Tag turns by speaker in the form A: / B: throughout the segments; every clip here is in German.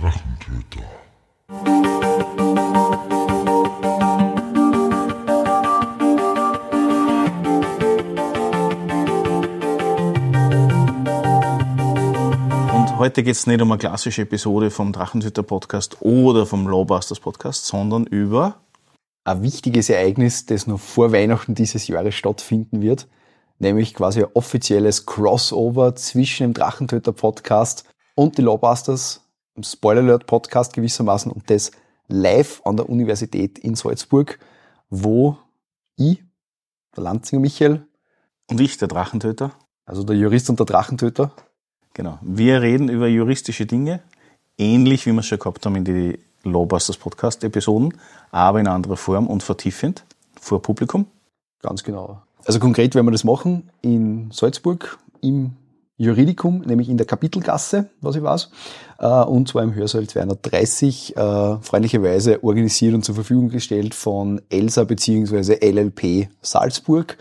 A: Drachentöter.
B: Und heute geht es nicht um eine klassische Episode vom Drachenzüchter Podcast oder vom Lawbusters Podcast, sondern über
C: ein wichtiges Ereignis, das noch vor Weihnachten dieses Jahres stattfinden wird, nämlich quasi ein offizielles Crossover zwischen dem Drachentöter Podcast und die Lawbusters, dem Spoiler Alert Podcast gewissermaßen und das live an der Universität in Salzburg, wo ich, der Lanzinger Michael,
B: und ich, der Drachentöter.
C: also der Jurist und der Drachentöter,
B: Genau. Wir reden über juristische Dinge, ähnlich wie wir es schon gehabt haben in die Lawbusters Podcast Episoden, aber in anderer Form und vertiefend vor Publikum.
C: Ganz genau. Also konkret werden wir das machen in Salzburg im Juridikum, nämlich in der Kapitelgasse, was ich weiß, äh, und zwar im Hörsaal 230, äh, freundlicherweise organisiert und zur Verfügung gestellt von ELSA bzw. LLP Salzburg,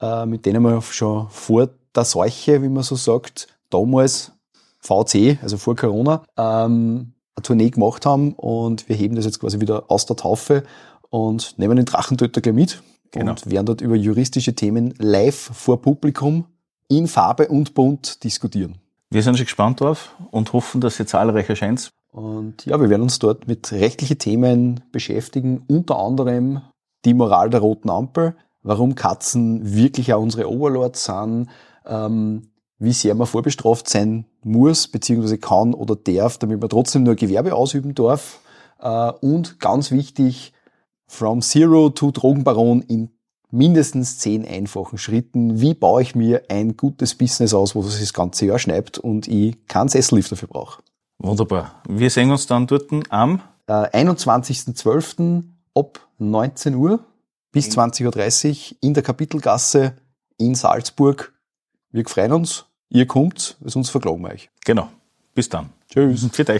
C: äh, mit denen wir schon vor der Seuche, wie man so sagt, damals VC, also vor Corona, ähm, eine Tournee gemacht haben und wir heben das jetzt quasi wieder aus der Taufe und nehmen den Drachentöter gleich mit
B: Genau.
C: und werden dort über juristische Themen live vor Publikum in Farbe und Bunt diskutieren.
B: Wir sind schon gespannt drauf und hoffen, dass ihr zahlreich erscheint.
C: Und ja, wir werden uns dort mit rechtlichen Themen beschäftigen, unter anderem die Moral der roten Ampel, warum Katzen wirklich auch unsere Overlords sind, ähm, wie sehr man vorbestraft sein muss, beziehungsweise kann oder darf, damit man trotzdem nur Gewerbe ausüben darf. Äh, und ganz wichtig, from Zero to Drogenbaron in mindestens zehn einfachen Schritten. Wie baue ich mir ein gutes Business aus, wo es das ganze Jahr schneibt und ich keinen Sessellift dafür brauche?
B: Wunderbar. Wir sehen uns dann dort am
C: Äh, 21.12. ab 19 Uhr bis 20.30 Uhr in der Kapitelgasse in Salzburg. Wir freuen uns, ihr kommt, es uns verklagen wir euch.
B: Genau. Bis dann.
C: Tschüss.
B: Für euch.